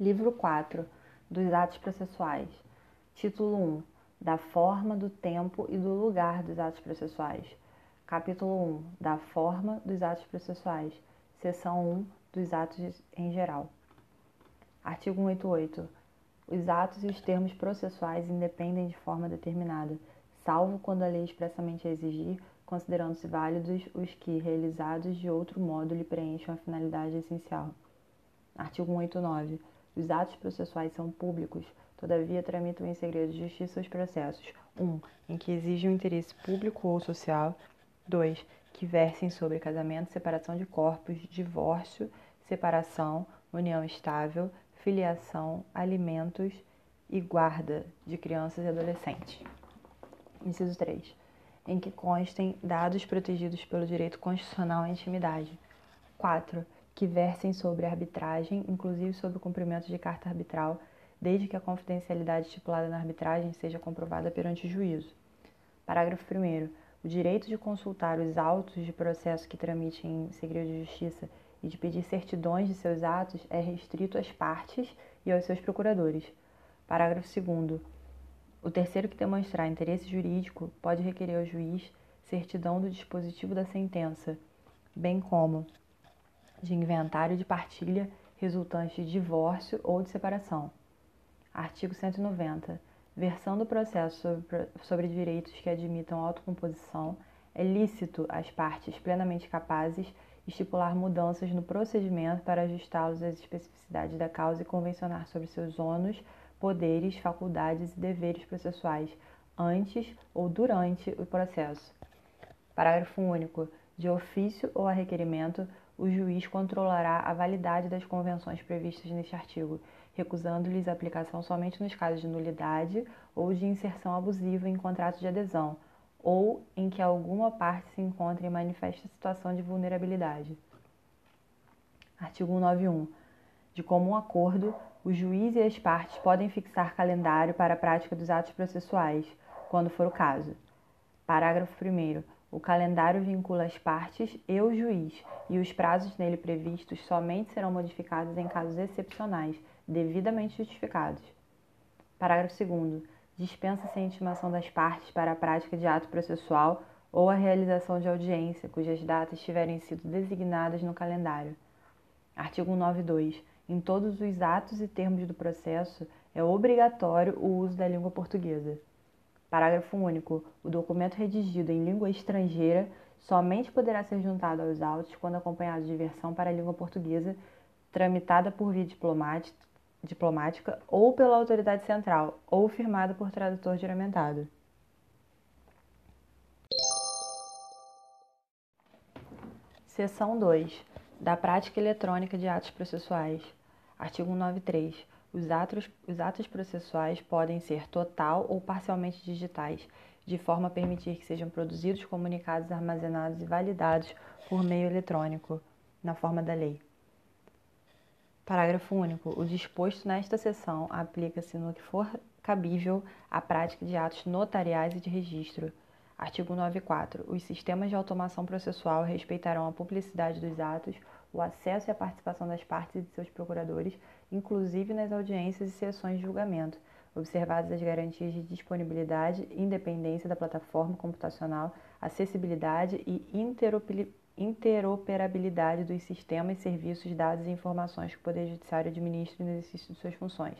Livro 4 dos Atos Processuais. Título 1 Da forma, do tempo e do lugar dos atos processuais. Capítulo 1 Da forma dos atos processuais. Seção 1 dos atos em geral. Artigo 188. Os atos e os termos processuais independem de forma determinada, salvo quando a lei expressamente exigir, considerando-se válidos os que, realizados de outro modo, lhe preencham a finalidade essencial. Artigo 189. Os atos processuais são públicos, todavia tramitam em segredo de justiça os processos: 1. Um, em que exige um interesse público ou social. 2. Que versem sobre casamento, separação de corpos, divórcio, separação, união estável, filiação, alimentos e guarda de crianças e adolescentes. Inciso 3. Em que constem dados protegidos pelo direito constitucional à intimidade. 4 que versem sobre arbitragem, inclusive sobre o cumprimento de carta arbitral, desde que a confidencialidade estipulada na arbitragem seja comprovada perante o juízo. Parágrafo 1. O direito de consultar os autos de processo que tramitem em segredo de justiça e de pedir certidões de seus atos é restrito às partes e aos seus procuradores. Parágrafo 2. O terceiro que demonstrar interesse jurídico pode requerer ao juiz certidão do dispositivo da sentença, bem como de inventário de partilha resultante de divórcio ou de separação. Artigo 190. Versão do processo sobre, sobre direitos que admitam autocomposição, é lícito às partes plenamente capazes estipular mudanças no procedimento para ajustá-los às especificidades da causa e convencionar sobre seus ônus, poderes, faculdades e deveres processuais antes ou durante o processo. Parágrafo único. De ofício ou a requerimento, o juiz controlará a validade das convenções previstas neste artigo, recusando-lhes a aplicação somente nos casos de nulidade ou de inserção abusiva em contrato de adesão, ou em que alguma parte se encontre em manifesta situação de vulnerabilidade. Artigo 191. De comum acordo, o juiz e as partes podem fixar calendário para a prática dos atos processuais, quando for o caso. Parágrafo 1. O calendário vincula as partes e o juiz, e os prazos nele previstos somente serão modificados em casos excepcionais, devidamente justificados. Parágrafo 2. Dispensa-se a intimação das partes para a prática de ato processual ou a realização de audiência, cujas datas tiverem sido designadas no calendário. Artigo 192. Em todos os atos e termos do processo, é obrigatório o uso da língua portuguesa. Parágrafo único. O documento redigido em língua estrangeira somente poderá ser juntado aos autos quando acompanhado de versão para a língua portuguesa tramitada por via diplomática ou pela autoridade central ou firmada por tradutor juramentado. Seção 2. Da prática eletrônica de atos processuais. Artigo 193. Os atos, os atos processuais podem ser total ou parcialmente digitais, de forma a permitir que sejam produzidos, comunicados, armazenados e validados por meio eletrônico, na forma da lei. Parágrafo único. O disposto nesta seção aplica-se no que for cabível à prática de atos notariais e de registro. Artigo 94. Os sistemas de automação processual respeitarão a publicidade dos atos, o acesso e a participação das partes e de seus procuradores, inclusive nas audiências e sessões de julgamento, observadas as garantias de disponibilidade, independência da plataforma computacional, acessibilidade e interoperabilidade dos sistemas, serviços, dados e informações que o Poder Judiciário administra no exercício de suas funções.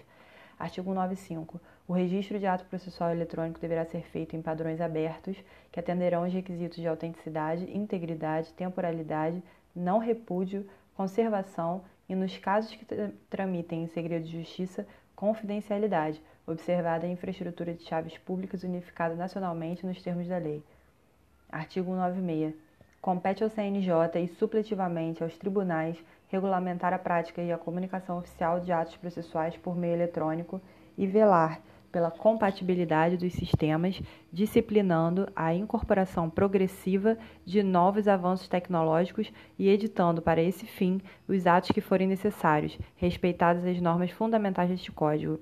Artigo 95. O registro de ato processual eletrônico deverá ser feito em padrões abertos que atenderão os requisitos de autenticidade, integridade, temporalidade, não repúdio, conservação e, nos casos que tramitem em segredo de justiça, confidencialidade, observada a infraestrutura de chaves públicas unificada nacionalmente nos termos da lei. Artigo 196. Compete ao CNJ e supletivamente aos tribunais regulamentar a prática e a comunicação oficial de atos processuais por meio eletrônico e velar pela compatibilidade dos sistemas, disciplinando a incorporação progressiva de novos avanços tecnológicos e editando para esse fim os atos que forem necessários, respeitadas as normas fundamentais deste Código.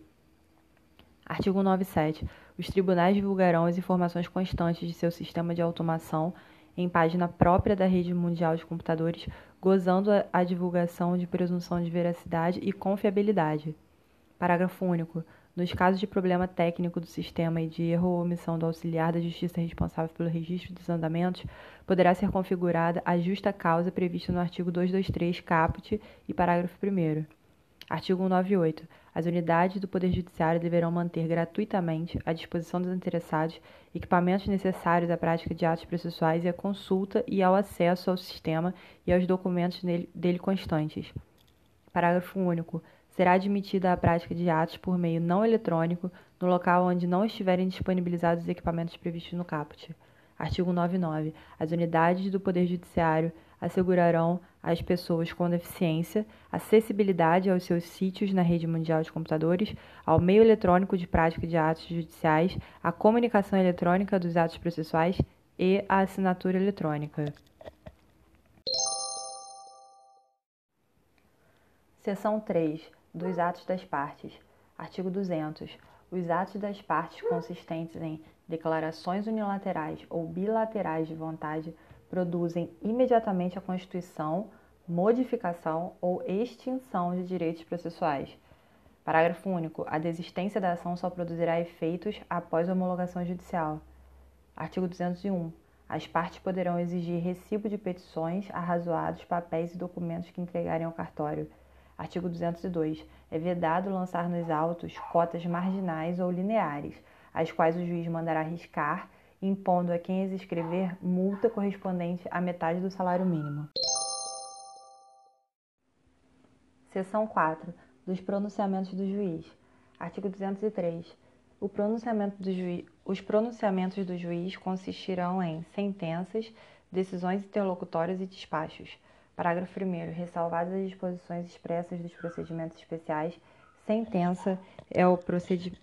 Artigo 97. Os tribunais divulgarão as informações constantes de seu sistema de automação em página própria da rede mundial de computadores, gozando a divulgação de presunção de veracidade e confiabilidade. Parágrafo único. Nos casos de problema técnico do sistema e de erro ou omissão do auxiliar da Justiça responsável pelo registro dos andamentos, poderá ser configurada a justa causa prevista no artigo 223, caput e parágrafo 1. Artigo 198. As unidades do Poder Judiciário deverão manter gratuitamente, à disposição dos interessados, equipamentos necessários à prática de atos processuais e à consulta e ao acesso ao sistema e aos documentos dele constantes. Parágrafo único será admitida a prática de atos por meio não eletrônico no local onde não estiverem disponibilizados os equipamentos previstos no caput. Artigo 99. As unidades do Poder Judiciário assegurarão às pessoas com deficiência acessibilidade aos seus sítios na rede mundial de computadores, ao meio eletrônico de prática de atos judiciais, à comunicação eletrônica dos atos processuais e à assinatura eletrônica. Seção 3 dos atos das partes. Artigo 200. Os atos das partes consistentes em declarações unilaterais ou bilaterais de vontade produzem imediatamente a constituição, modificação ou extinção de direitos processuais. Parágrafo único. A desistência da ação só produzirá efeitos após a homologação judicial. Artigo 201. As partes poderão exigir recibo de petições, arrazoados, papéis e documentos que entregarem ao cartório. Artigo 202. É vedado lançar nos autos cotas marginais ou lineares, as quais o juiz mandará riscar, impondo a quem as escrever multa correspondente à metade do salário mínimo. Seção 4. Dos pronunciamentos do juiz. Artigo 203. O pronunciamento do juiz, os pronunciamentos do juiz consistirão em sentenças, decisões interlocutórias e despachos Parágrafo 1. Ressalvadas as disposições expressas dos procedimentos especiais, sentença é o procedimento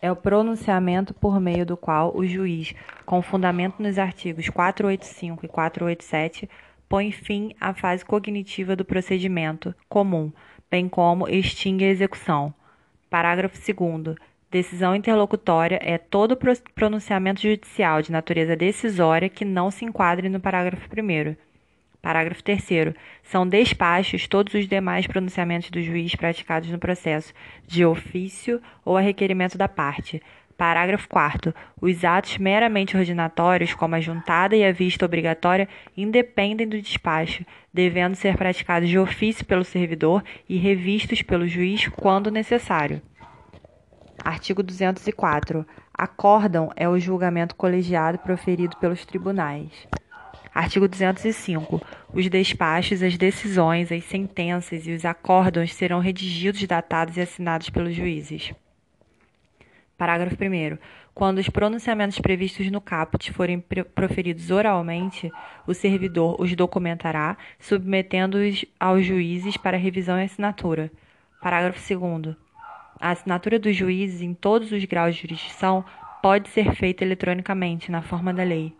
é o pronunciamento por meio do qual o juiz, com fundamento nos artigos 485 e 487, põe fim à fase cognitiva do procedimento comum, bem como extingue a execução. Parágrafo 2. Decisão interlocutória é todo pronunciamento judicial de natureza decisória que não se enquadre no parágrafo 1. Parágrafo 3. São despachos todos os demais pronunciamentos do juiz praticados no processo, de ofício ou a requerimento da parte. Parágrafo 4. Os atos meramente ordinatórios, como a juntada e a vista obrigatória, independem do despacho, devendo ser praticados de ofício pelo servidor e revistos pelo juiz quando necessário. Artigo 204. Acórdão é o julgamento colegiado proferido pelos tribunais. Artigo 205. Os despachos, as decisões, as sentenças e os acórdãos serão redigidos, datados e assinados pelos juízes. Parágrafo 1. Quando os pronunciamentos previstos no caput forem proferidos oralmente, o servidor os documentará, submetendo-os aos juízes para revisão e assinatura. Parágrafo 2. A assinatura dos juízes em todos os graus de jurisdição pode ser feita eletronicamente, na forma da lei.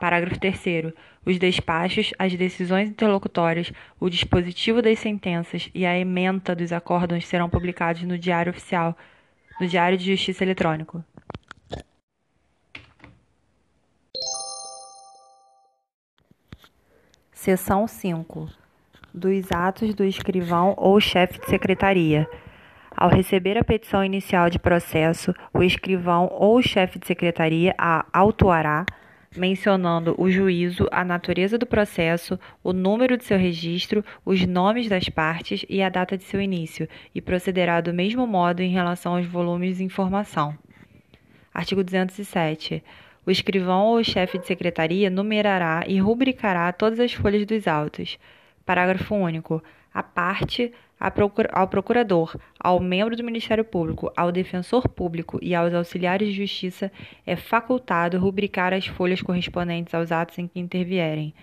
Parágrafo 3. Os despachos, as decisões interlocutórias, o dispositivo das sentenças e a ementa dos acórdãos serão publicados no Diário Oficial, no Diário de Justiça Eletrônico. Seção 5. Dos atos do escrivão ou chefe de secretaria. Ao receber a petição inicial de processo, o escrivão ou chefe de secretaria a autuará mencionando o juízo, a natureza do processo, o número de seu registro, os nomes das partes e a data de seu início, e procederá do mesmo modo em relação aos volumes de informação. Artigo 207. O escrivão ou chefe de secretaria numerará e rubricará todas as folhas dos autos. Parágrafo único. A parte ao procurador, ao membro do Ministério Público, ao defensor público e aos auxiliares de justiça é facultado rubricar as folhas correspondentes aos atos em que intervierem.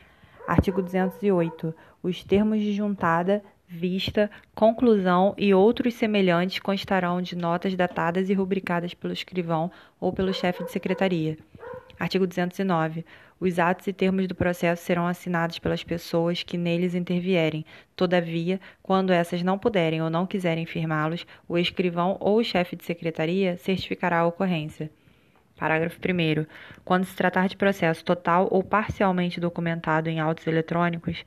Artigo 208. Os termos de juntada, vista, conclusão e outros semelhantes constarão de notas datadas e rubricadas pelo escrivão ou pelo chefe de secretaria. Artigo 209. Os atos e termos do processo serão assinados pelas pessoas que neles intervierem. Todavia, quando essas não puderem ou não quiserem firmá-los, o escrivão ou o chefe de secretaria certificará a ocorrência. Parágrafo 1. Quando se tratar de processo total ou parcialmente documentado em autos eletrônicos,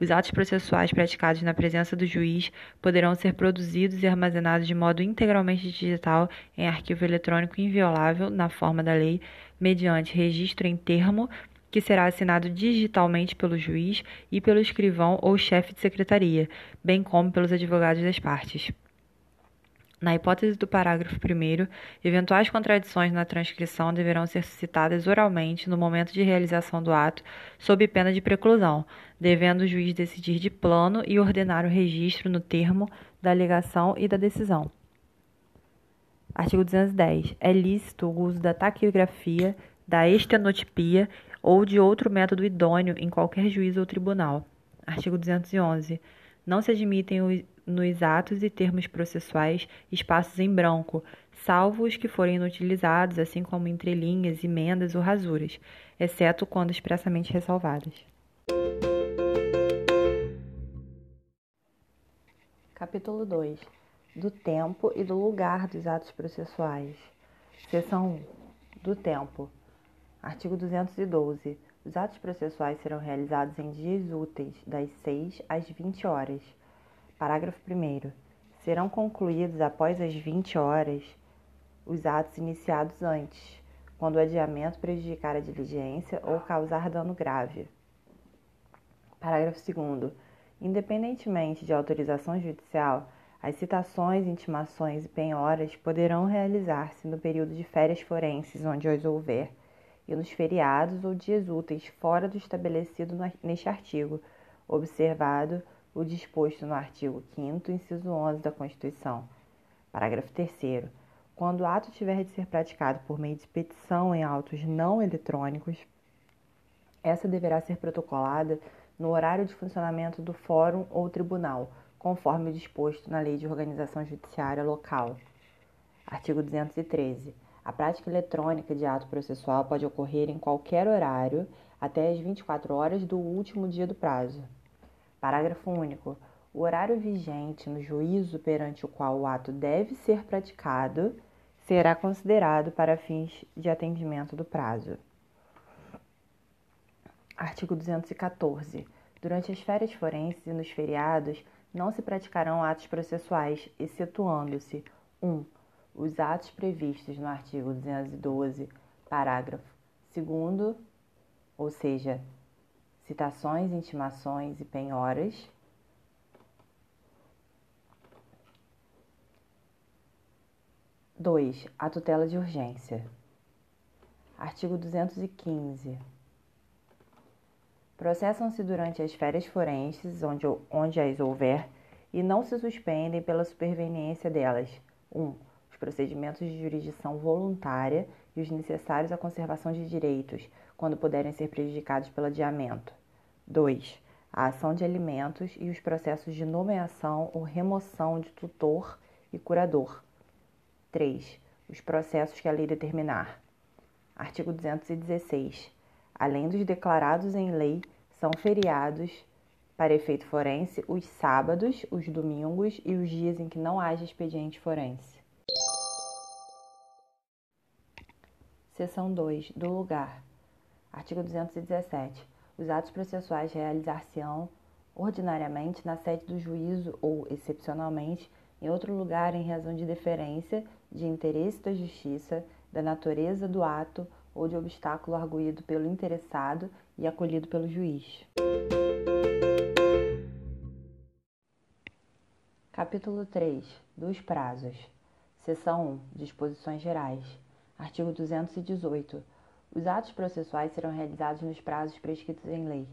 Os atos processuais praticados na presença do juiz poderão ser produzidos e armazenados de modo integralmente digital em arquivo eletrônico inviolável, na forma da lei, mediante registro em termo que será assinado digitalmente pelo juiz e pelo escrivão ou chefe de secretaria, bem como pelos advogados das partes. Na hipótese do parágrafo 1, eventuais contradições na transcrição deverão ser citadas oralmente no momento de realização do ato, sob pena de preclusão, devendo o juiz decidir de plano e ordenar o registro no termo da alegação e da decisão. Artigo 210. É lícito o uso da taquigrafia, da estenotipia ou de outro método idôneo em qualquer juízo ou tribunal. Artigo 211. Não se admitem nos atos e termos processuais espaços em branco, salvo os que forem inutilizados, assim como entrelinhas, emendas ou rasuras, exceto quando expressamente ressalvadas. Capítulo 2 Do tempo e do lugar dos atos processuais. Seção 1 Do tempo. Artigo 212. Os atos processuais serão realizados em dias úteis, das 6 às 20 horas Parágrafo 1. Serão concluídos após as 20 horas os atos iniciados antes, quando o adiamento prejudicar a diligência ou causar dano grave. Parágrafo 2. Independentemente de autorização judicial, as citações, intimações e penhoras poderão realizar-se no período de férias forenses, onde as houver, e nos feriados ou dias úteis fora do estabelecido neste artigo, observado o disposto no artigo 5 inciso 11 da Constituição. Parágrafo 3 Quando o ato tiver de ser praticado por meio de petição em autos não eletrônicos, essa deverá ser protocolada no horário de funcionamento do fórum ou tribunal, conforme o disposto na Lei de Organização Judiciária Local. Artigo 213. A prática eletrônica de ato processual pode ocorrer em qualquer horário até as 24 horas do último dia do prazo. Parágrafo único. O horário vigente no juízo perante o qual o ato deve ser praticado será considerado para fins de atendimento do prazo. Artigo 214. Durante as férias forenses e nos feriados, não se praticarão atos processuais, excetuando-se 1. Um, os atos previstos no artigo 212, parágrafo 2, ou seja, citações, intimações e penhoras. Dois, a tutela de urgência. Artigo 215. Processam-se durante as férias forenses, onde, onde as houver, e não se suspendem pela superveniência delas. 1. Um, os procedimentos de jurisdição voluntária e os necessários à conservação de direitos, quando puderem ser prejudicados pelo adiamento. 2. A ação de alimentos e os processos de nomeação ou remoção de tutor e curador. 3. Os processos que a lei determinar. Artigo 216. Além dos declarados em lei, são feriados, para efeito forense, os sábados, os domingos e os dias em que não haja expediente forense. Seção 2. Do lugar. Artigo 217. Os atos processuais realizar-se-ão ordinariamente na sede do juízo ou, excepcionalmente, em outro lugar em razão de deferência, de interesse da justiça, da natureza do ato ou de obstáculo arguído pelo interessado e acolhido pelo juiz. Capítulo 3 dos prazos. Seção 1 Disposições gerais. Artigo 218 os atos processuais serão realizados nos prazos prescritos em lei.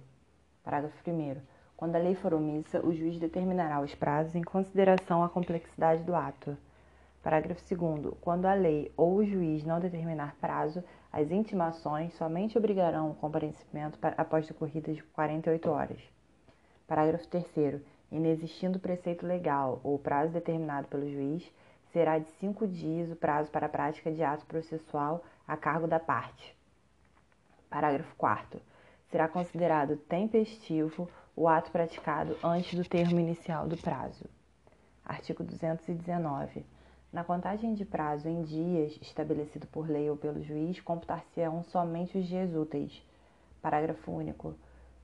Parágrafo 1. Quando a lei for omissa, o juiz determinará os prazos em consideração à complexidade do ato. Parágrafo 2. Quando a lei ou o juiz não determinar prazo, as intimações somente obrigarão o comparecimento após decorridas de 48 horas. Parágrafo 3. Inexistindo preceito legal ou prazo determinado pelo juiz, será de cinco dias o prazo para a prática de ato processual a cargo da parte. Parágrafo 4. Será considerado tempestivo o ato praticado antes do termo inicial do prazo. Artigo 219. Na contagem de prazo em dias, estabelecido por lei ou pelo juiz, computar-se-ão somente os dias úteis. Parágrafo único.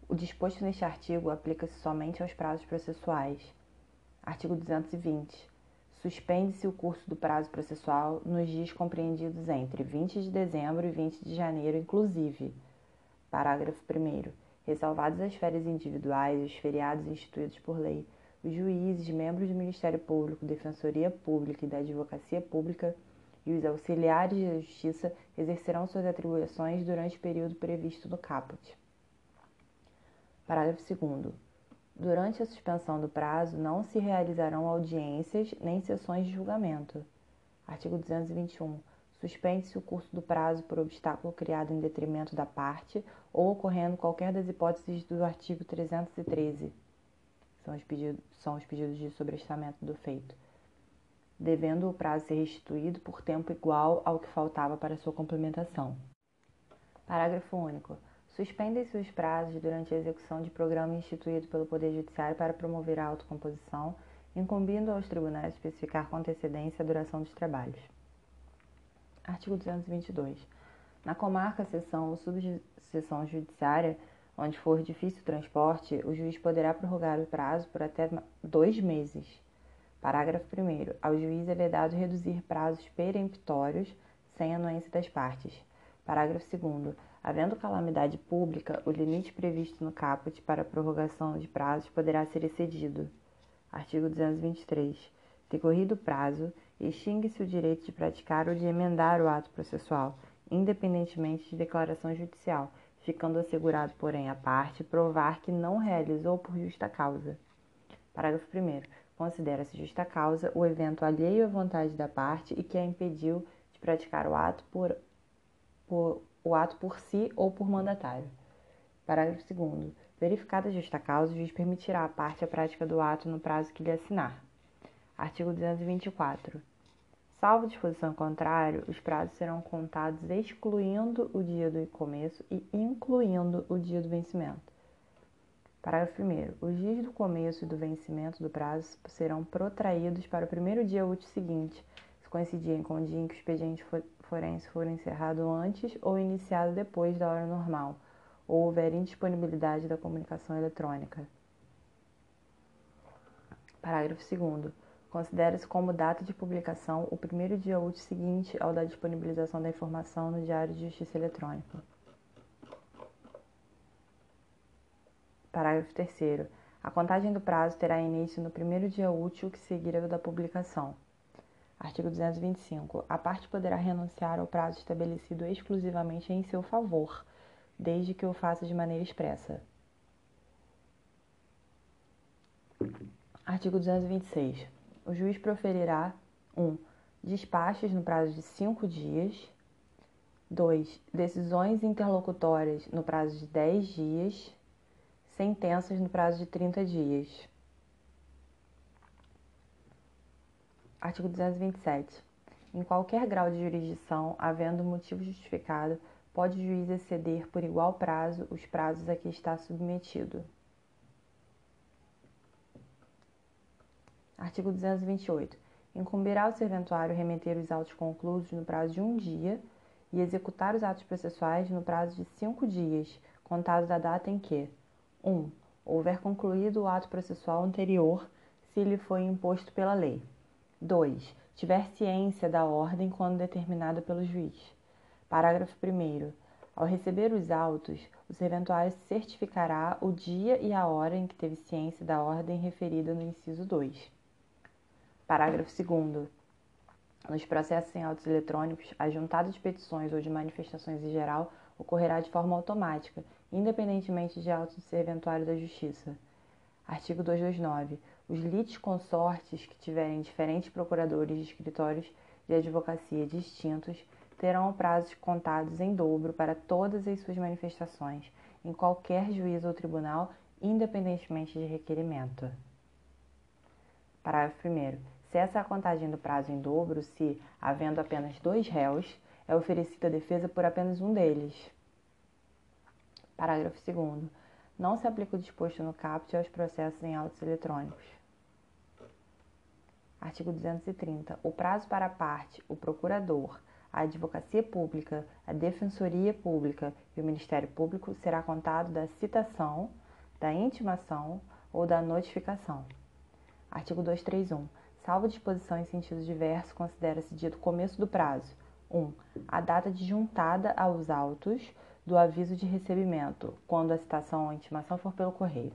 O disposto neste artigo aplica-se somente aos prazos processuais. Artigo 220. Suspende-se o curso do prazo processual nos dias compreendidos entre 20 de dezembro e 20 de janeiro, inclusive. Parágrafo 1. Ressalvadas as férias individuais e os feriados instituídos por lei, os juízes, membros do Ministério Público, Defensoria Pública e da Advocacia Pública e os auxiliares da Justiça exercerão suas atribuições durante o período previsto no caput. Parágrafo 2. Durante a suspensão do prazo, não se realizarão audiências nem sessões de julgamento. Artigo 221. Suspende-se o curso do prazo por obstáculo criado em detrimento da parte ou ocorrendo qualquer das hipóteses do artigo 313. São os pedidos, são os pedidos de sobrestamento do feito. Devendo o prazo ser restituído por tempo igual ao que faltava para sua complementação. Parágrafo único. Suspendem-se os prazos durante a execução de programa instituído pelo Poder Judiciário para promover a autocomposição, incumbindo aos tribunais especificar com antecedência a duração dos trabalhos. Artigo 222. Na comarca, seção ou subseção judiciária, onde for difícil o transporte, o juiz poderá prorrogar o prazo por até dois meses. Parágrafo 1. Ao juiz é vedado reduzir prazos peremptórios sem anuência das partes. Parágrafo 2. Havendo calamidade pública, o limite previsto no caput para prorrogação de prazos poderá ser excedido. Artigo 223. Decorrido o prazo, extingue-se o direito de praticar ou de emendar o ato processual, independentemente de declaração judicial, ficando assegurado, porém, a parte provar que não realizou por justa causa. Parágrafo 1. Considera-se justa causa o evento alheio à vontade da parte e que a impediu de praticar o ato por, por o ato por si ou por mandatário. Parágrafo 2. Verificada a justa causa, o juiz permitirá à parte a prática do ato no prazo que lhe assinar. Artigo 224. Salvo disposição contrária, os prazos serão contados excluindo o dia do começo e incluindo o dia do vencimento. Parágrafo 1. Os dias do começo e do vencimento do prazo serão protraídos para o primeiro dia útil seguinte, se coincidirem com o dia em que o expediente forense for encerrado antes ou iniciado depois da hora normal, ou houver indisponibilidade da comunicação eletrônica. Parágrafo 2. Considera-se como data de publicação o primeiro dia útil seguinte ao da disponibilização da informação no Diário de Justiça Eletrônica. Parágrafo 3. A contagem do prazo terá início no primeiro dia útil que seguir a da publicação. Artigo 225. A parte poderá renunciar ao prazo estabelecido exclusivamente em seu favor, desde que o faça de maneira expressa. Artigo 226. O juiz proferirá 1. Um, despachos no prazo de cinco dias. 2. Decisões interlocutórias no prazo de 10 dias. Sentenças no prazo de 30 dias. Artigo 227. Em qualquer grau de jurisdição, havendo motivo justificado, pode o juiz exceder por igual prazo os prazos a que está submetido. Artigo 228. Incumbirá ao serventuário remeter os autos conclusos no prazo de um dia e executar os atos processuais no prazo de cinco dias, contado da data em que 1. Um, houver concluído o ato processual anterior, se lhe foi imposto pela lei. 2. Tiver ciência da ordem quando determinada pelo juiz. Parágrafo 1. Ao receber os autos, o serventuário certificará o dia e a hora em que teve ciência da ordem referida no inciso 2. Parágrafo 2. Nos processos em autos eletrônicos, a juntada de petições ou de manifestações em geral ocorrerá de forma automática, independentemente de autos do serventuário da Justiça. Artigo 229. Os litisconsortes que tiverem diferentes procuradores de escritórios de advocacia distintos terão prazos contados em dobro para todas as suas manifestações, em qualquer juízo ou tribunal, independentemente de requerimento. Parágrafo 1. Cessa a contagem do prazo em dobro se, havendo apenas dois réus, é oferecida a defesa por apenas um deles. Parágrafo 2. Não se aplica o disposto no caput aos processos em autos eletrônicos. Artigo 230. O prazo para a parte, o procurador, a advocacia pública, a defensoria pública e o Ministério Público será contado da citação da intimação ou da notificação. Artigo 231. Salvo disposição em sentido diverso, considera-se dito começo do prazo 1. Um, a data de juntada aos autos do aviso de recebimento, quando a citação ou intimação for pelo correio.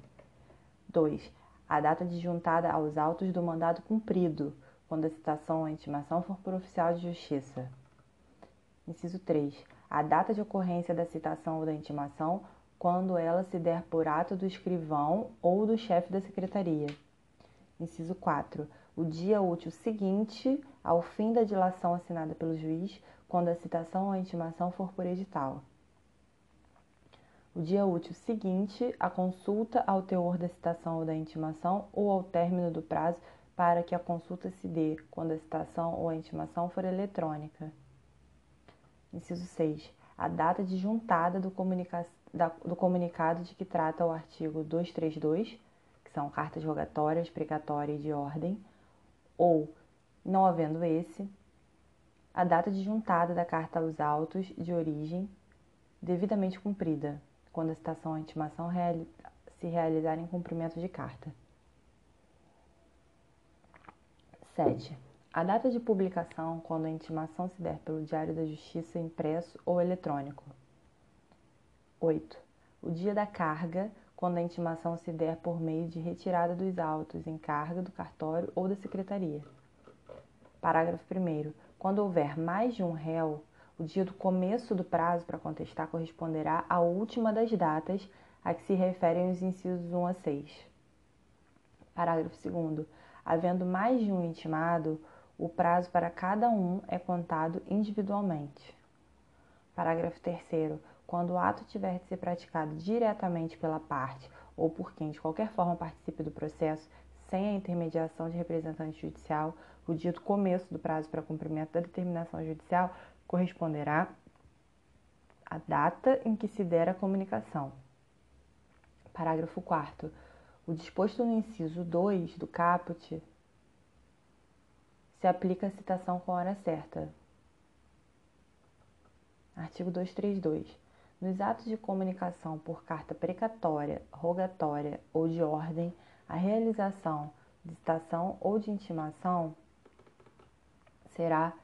2. A data de juntada aos autos do mandado cumprido, quando a citação ou intimação for por oficial de justiça. Inciso 3. A data de ocorrência da citação ou da intimação, quando ela se der por ato do escrivão ou do chefe da secretaria. Inciso 4. O dia útil seguinte ao fim da dilação assinada pelo juiz, quando a citação ou a intimação for por edital. O dia útil seguinte à consulta ao teor da citação ou da intimação ou ao término do prazo para que a consulta se dê quando a citação ou a intimação for eletrônica. Inciso 6. A data de juntada do, comunica da, do comunicado de que trata o artigo 232 são cartas rogatórias, precatória e de ordem, ou, não havendo esse, a data de juntada da carta aos autos de origem devidamente cumprida, quando a citação a intimação reali se realizar em cumprimento de carta. 7. A data de publicação quando a intimação se der pelo Diário da Justiça impresso ou eletrônico. 8. O dia da carga quando a intimação se der por meio de retirada dos autos em carga do cartório ou da secretaria. Parágrafo 1. Quando houver mais de um réu, o dia do começo do prazo para contestar corresponderá à última das datas a que se referem os incisos 1 a 6. Parágrafo 2. Havendo mais de um intimado, o prazo para cada um é contado individualmente. Parágrafo 3 quando o ato tiver de ser praticado diretamente pela parte ou por quem de qualquer forma participe do processo, sem a intermediação de representante judicial, o dito começo do prazo para cumprimento da determinação judicial corresponderá à data em que se der a comunicação. Parágrafo 4. O disposto no inciso 2 do caput se aplica à citação com hora certa. Artigo 232. Nos atos de comunicação por carta precatória, rogatória ou de ordem, a realização de citação ou de intimação será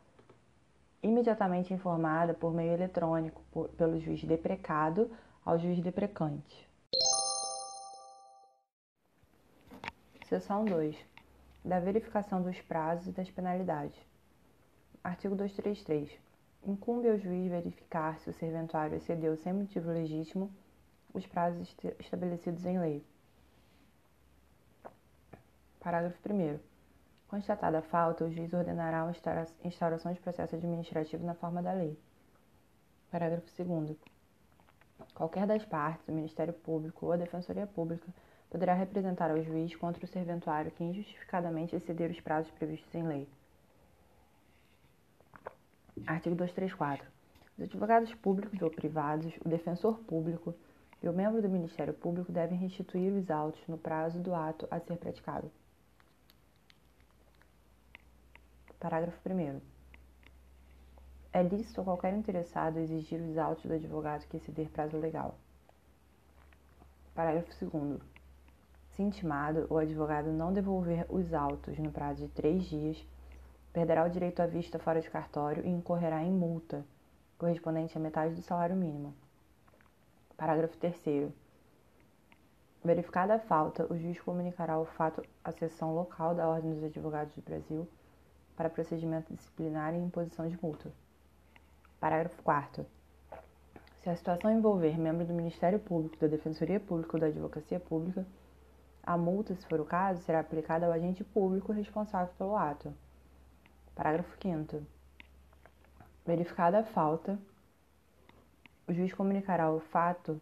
imediatamente informada por meio eletrônico por, pelo juiz deprecado ao juiz deprecante. Seção 2. Da verificação dos prazos e das penalidades. Artigo 233 incumbe ao juiz verificar se o serventuário excedeu sem motivo legítimo os prazos estabelecidos em lei. Parágrafo 1. Constatada a falta, o juiz ordenará a instauração de processo administrativo na forma da lei. Parágrafo 2. Qualquer das partes, o Ministério Público ou a Defensoria Pública, poderá representar ao juiz contra o serventuário que injustificadamente exceder os prazos previstos em lei. Artigo 234. Os advogados públicos ou privados, o defensor público e o membro do Ministério Público devem restituir os autos no prazo do ato a ser praticado. Parágrafo 1. É lícito a qualquer interessado exigir os autos do advogado que exceder prazo legal. Parágrafo 2. Se intimado, o advogado não devolver os autos no prazo de três dias, perderá o direito à vista fora de cartório e incorrerá em multa, correspondente a metade do salário mínimo. Parágrafo 3. Verificada a falta, o juiz comunicará o fato à seção local da Ordem dos Advogados do Brasil para procedimento disciplinar e imposição de multa. Parágrafo 4. Se a situação envolver membro do Ministério Público, da Defensoria Pública ou da Advocacia Pública, a multa, se for o caso, será aplicada ao agente público responsável pelo ato. Parágrafo 5. Verificada a falta, o juiz comunicará o fato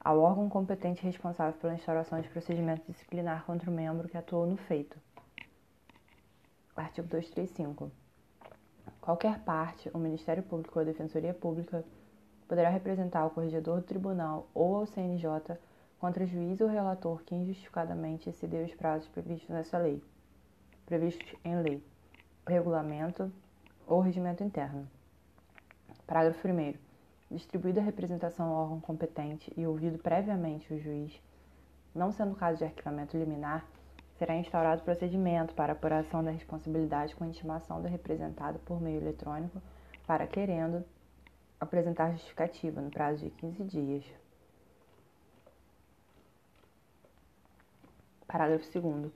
ao órgão competente responsável pela instauração de procedimento disciplinar contra o membro que atuou no feito. Artigo 235. Qualquer parte, o Ministério Público ou a Defensoria Pública poderá representar ao corregedor do tribunal ou ao CNJ contra juiz ou relator que injustificadamente excedeu os prazos previstos nessa lei, previstos em lei regulamento ou regimento interno. Parágrafo 1. Distribuída a representação ao órgão competente e ouvido previamente o juiz, Não sendo caso de arquivamento liminar, será instaurado procedimento para apuração da responsabilidade com intimação do representado por meio eletrônico para querendo apresentar justificativa no prazo de 15 dias. Parágrafo 2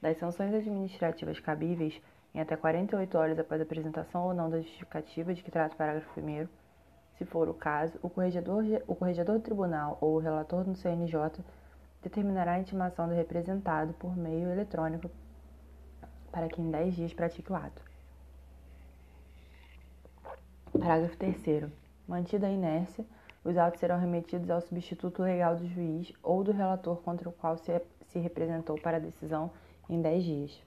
Das sanções administrativas cabíveis em até 48 horas após a apresentação ou não da justificativa de que trata o parágrafo 1 se for o caso, o corregedor, o corregedor do tribunal ou o relator do CNJ determinará a intimação do representado por meio eletrônico para que em 10 dias pratique o ato. Parágrafo 3 Mantida a inércia, os autos serão remetidos ao substituto legal do juiz ou do relator contra o qual se, se representou para a decisão em 10 dias.